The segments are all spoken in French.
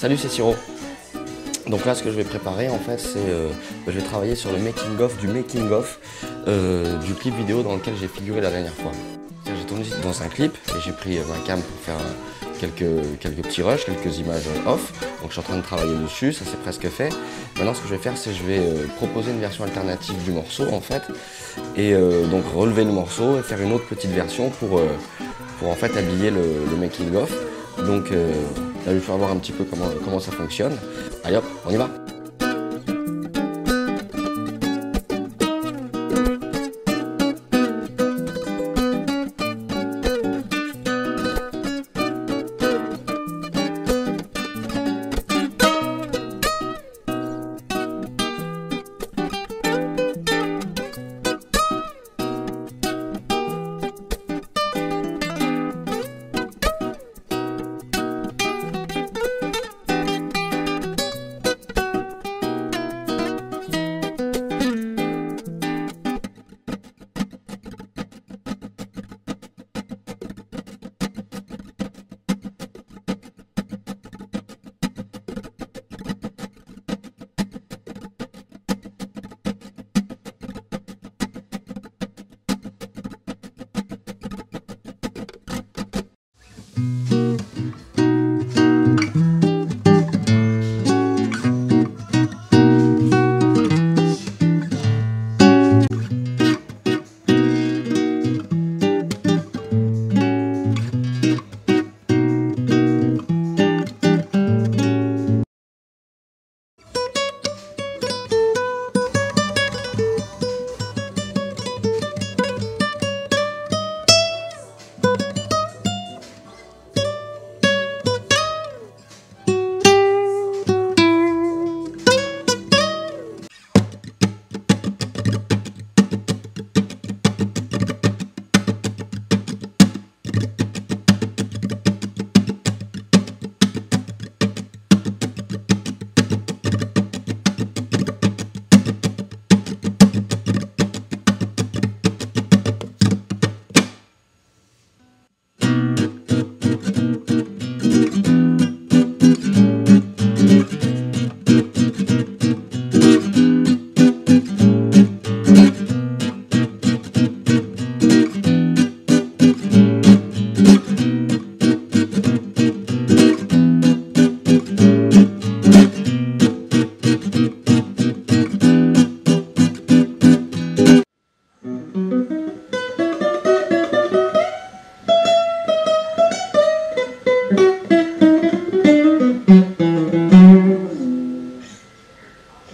Salut, c'est Siro. Donc là, ce que je vais préparer, en fait, c'est euh, je vais travailler sur le making of du making of euh, du clip vidéo dans lequel j'ai figuré la dernière fois. J'ai tourné dans un clip et j'ai pris ma cam pour faire quelques, quelques petits rushs, quelques images off. Donc je suis en train de travailler dessus, ça c'est presque fait. Maintenant, ce que je vais faire, c'est je vais euh, proposer une version alternative du morceau, en fait, et donc relever le morceau et faire une autre petite version pour, en fait habiller le making of. Donc euh, là, il faut voir un petit peu comment, comment ça fonctionne. Allez hop, on y va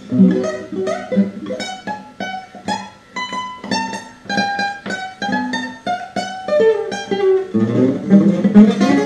Thank you.